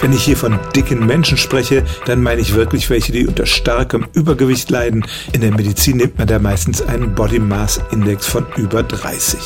Wenn ich hier von dicken Menschen spreche, dann meine ich wirklich welche, die unter starkem Übergewicht leiden. In der Medizin nimmt man da meistens einen Body Mass Index von über 30.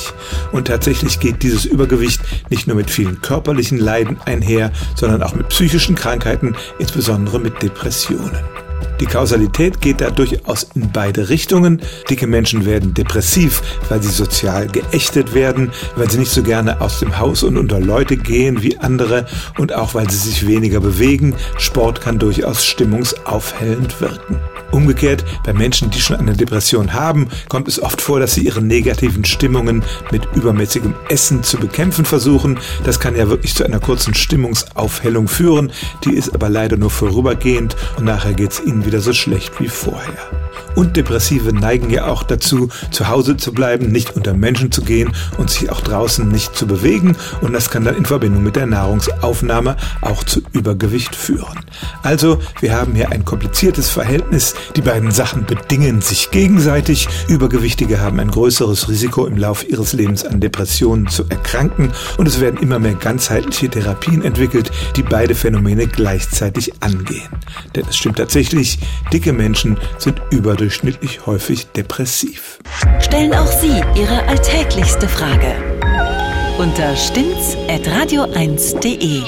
Und tatsächlich geht dieses Übergewicht nicht nur mit vielen körperlichen Leiden einher, sondern auch mit psychischen Krankheiten, insbesondere mit Depressionen. Die Kausalität geht da durchaus in beide Richtungen. Dicke Menschen werden depressiv, weil sie sozial geächtet werden, weil sie nicht so gerne aus dem Haus und unter Leute gehen wie andere und auch weil sie sich weniger bewegen. Sport kann durchaus stimmungsaufhellend wirken. Umgekehrt, bei Menschen, die schon eine Depression haben, kommt es oft vor, dass sie ihre negativen Stimmungen mit übermäßigem Essen zu bekämpfen versuchen. Das kann ja wirklich zu einer kurzen Stimmungsaufhellung führen, die ist aber leider nur vorübergehend und nachher geht es ihnen wieder so schlecht wie vorher. Und Depressive neigen ja auch dazu, zu Hause zu bleiben, nicht unter Menschen zu gehen und sich auch draußen nicht zu bewegen. Und das kann dann in Verbindung mit der Nahrungsaufnahme auch zu Übergewicht führen. Also, wir haben hier ein kompliziertes Verhältnis. Die beiden Sachen bedingen sich gegenseitig. Übergewichtige haben ein größeres Risiko im Laufe ihres Lebens an Depressionen zu erkranken. Und es werden immer mehr ganzheitliche Therapien entwickelt, die beide Phänomene gleichzeitig angehen. Denn es stimmt tatsächlich, dicke Menschen sind überdurchschnittlich häufig depressiv. Stellen auch Sie Ihre alltäglichste Frage unter at radio1.de.